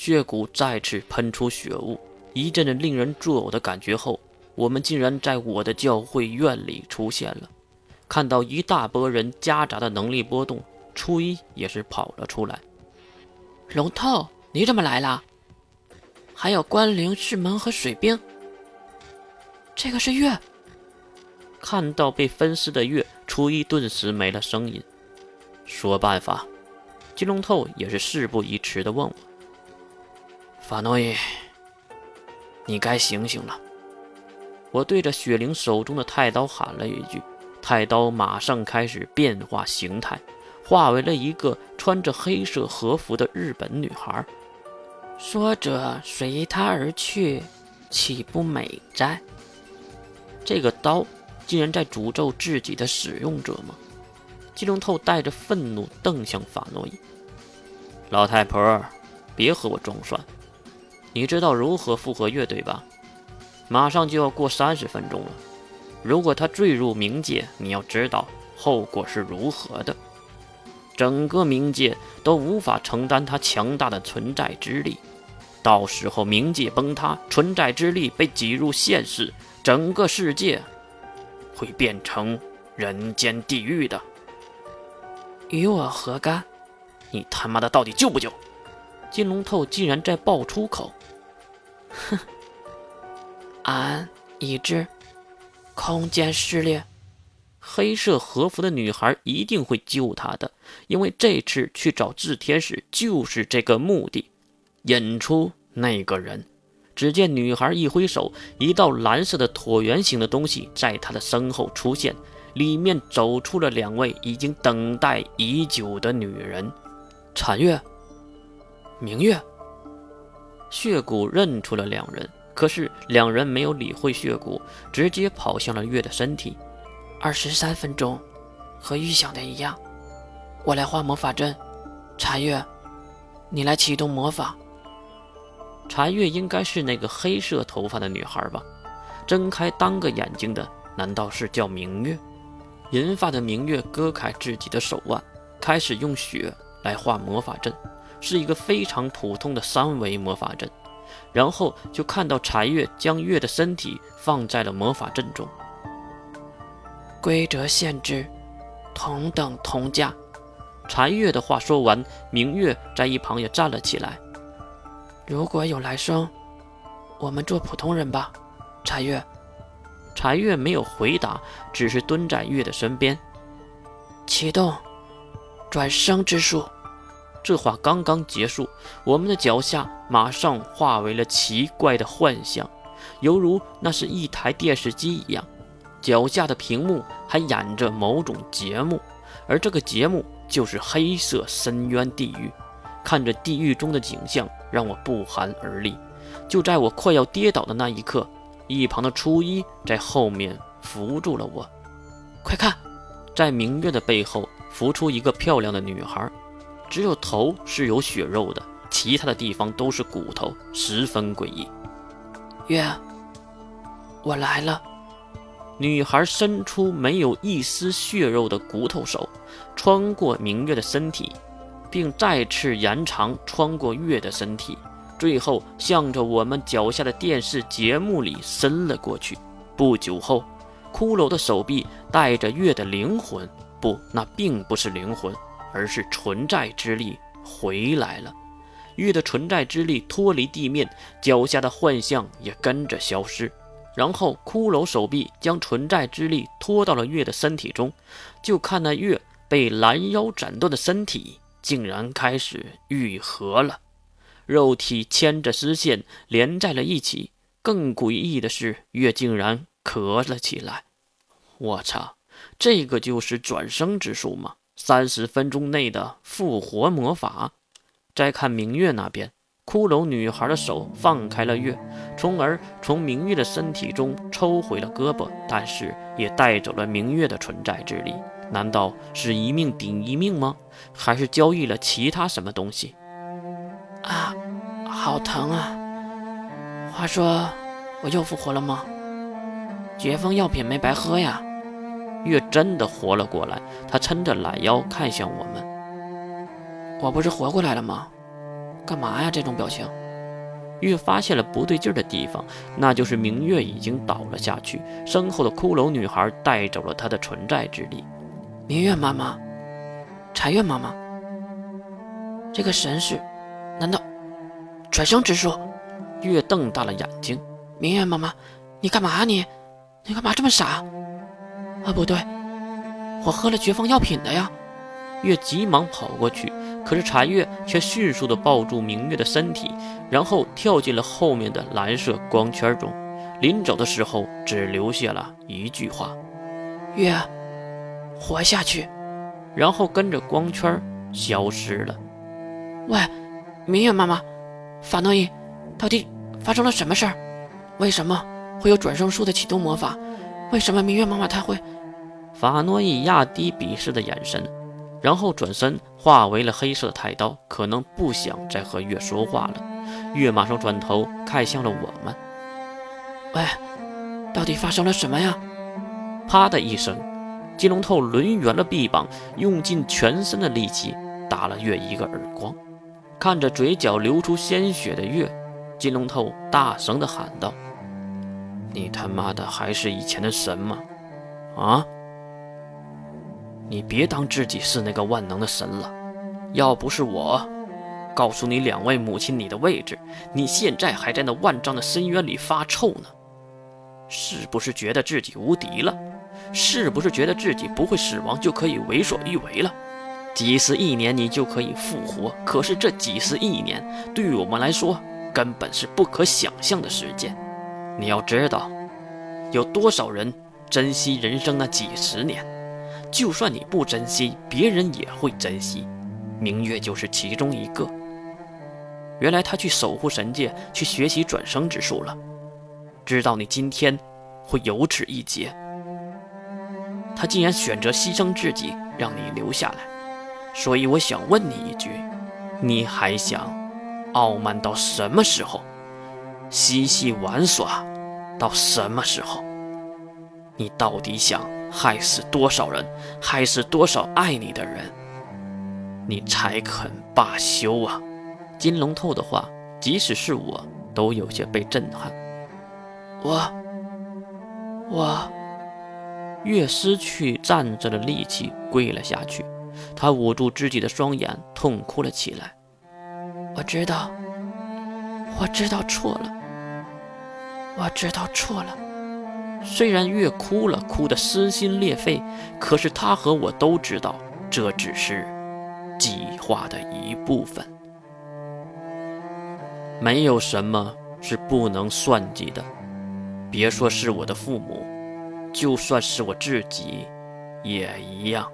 血骨再次喷出血雾，一阵阵令人作呕的感觉后，我们竟然在我的教会院里出现了。看到一大波人夹杂的能力波动，初一也是跑了出来。龙透，你怎么来了？还有关灵、世门和水兵。这个是月。看到被分尸的月，初一顿时没了声音。说办法，金龙透也是事不宜迟的问我。法诺伊，你该醒醒了！我对着雪灵手中的太刀喊了一句，太刀马上开始变化形态，化为了一个穿着黑色和服的日本女孩。说着随他而去，岂不美哉？这个刀竟然在诅咒自己的使用者吗？金龙透带着愤怒瞪向法诺伊：“老太婆，别和我装蒜！”你知道如何复合乐队吧？马上就要过三十分钟了。如果他坠入冥界，你要知道后果是如何的。整个冥界都无法承担他强大的存在之力。到时候冥界崩塌，存在之力被挤入现世，整个世界会变成人间地狱的。与我何干？你他妈的到底救不救？金龙透竟然在爆粗口。哼，俺已知，空间撕裂，黑色和服的女孩一定会救他的，因为这次去找炽天使就是这个目的，引出那个人。只见女孩一挥手，一道蓝色的椭圆形的东西在她的身后出现，里面走出了两位已经等待已久的女人，残月、明月。血骨认出了两人，可是两人没有理会血骨，直接跑向了月的身体。二十三分钟，和预想的一样。我来画魔法阵，查月，你来启动魔法。查月应该是那个黑色头发的女孩吧？睁开单个眼睛的，难道是叫明月？银发的明月割开自己的手腕，开始用血来画魔法阵。是一个非常普通的三维魔法阵，然后就看到柴月将月的身体放在了魔法阵中。规则限制，同等同价。柴月的话说完，明月在一旁也站了起来。如果有来生，我们做普通人吧。柴月，柴月没有回答，只是蹲在月的身边。启动转生之术。这话刚刚结束，我们的脚下马上化为了奇怪的幻象，犹如那是一台电视机一样。脚下的屏幕还演着某种节目，而这个节目就是黑色深渊地狱。看着地狱中的景象，让我不寒而栗。就在我快要跌倒的那一刻，一旁的初一在后面扶住了我。快看，在明月的背后浮出一个漂亮的女孩。只有头是有血肉的，其他的地方都是骨头，十分诡异。月，我来了。女孩伸出没有一丝血肉的骨头手，穿过明月的身体，并再次延长穿过月的身体，最后向着我们脚下的电视节目里伸了过去。不久后，骷髅的手臂带着月的灵魂，不，那并不是灵魂。而是存在之力回来了，月的存在之力脱离地面，脚下的幻象也跟着消失。然后骷髅手臂将存在之力拖到了月的身体中，就看那月被拦腰斩断的身体竟然开始愈合了，肉体牵着丝线连在了一起。更诡异的是，月竟然咳了起来。我操，这个就是转生之术吗？三十分钟内的复活魔法。再看明月那边，骷髅女孩的手放开了月，从而从明月的身体中抽回了胳膊，但是也带走了明月的存在之力。难道是一命顶一命吗？还是交易了其他什么东西？啊，好疼啊！话说，我又复活了吗？解封药品没白喝呀。月真的活了过来，他撑着懒腰看向我们。我不是活过来了吗？干嘛呀？这种表情。月发现了不对劲的地方，那就是明月已经倒了下去，身后的骷髅女孩带走了她的存在之力。明月妈妈，禅月妈妈，这个神是，难道转生之术？月瞪大了眼睛。明月妈妈，你干嘛？你，你干嘛这么傻？啊，不对，我喝了绝方药品的呀。月急忙跑过去，可是禅月却迅速地抱住明月的身体，然后跳进了后面的蓝色光圈中。临走的时候，只留下了一句话：“月，活下去。”然后跟着光圈消失了。喂，明月妈妈，法诺伊，到底发生了什么事儿？为什么会有转生术的启动魔法？为什么明月妈妈她会？法诺伊压低鄙视的眼神。然后转身化为了黑色的太刀，可能不想再和月说话了。月马上转头看向了我们。喂，到底发生了什么呀？啪的一声，金龙头抡圆了臂膀，用尽全身的力气打了月一个耳光。看着嘴角流出鲜血的月，金龙头大声地喊道：“你他妈的还是以前的神吗？啊？”你别当自己是那个万能的神了，要不是我告诉你两位母亲你的位置，你现在还在那万丈的深渊里发臭呢。是不是觉得自己无敌了？是不是觉得自己不会死亡就可以为所欲为了？几十亿年你就可以复活，可是这几十亿年对于我们来说根本是不可想象的时间。你要知道，有多少人珍惜人生那几十年？就算你不珍惜，别人也会珍惜。明月就是其中一个。原来他去守护神界，去学习转生之术了。知道你今天会有此一劫，他竟然选择牺牲自己，让你留下来。所以我想问你一句：你还想傲慢到什么时候？嬉戏玩耍到什么时候？你到底想？害死多少人，害死多少爱你的人，你才肯罢休啊？金龙透的话，即使是我都有些被震撼。我，我，越失去站着的力气，跪了下去。他捂住自己的双眼，痛哭了起来。我知道，我知道错了，我知道错了。虽然月哭了，哭得撕心裂肺，可是他和我都知道，这只是计划的一部分。没有什么是不能算计的，别说是我的父母，就算是我自己，也一样。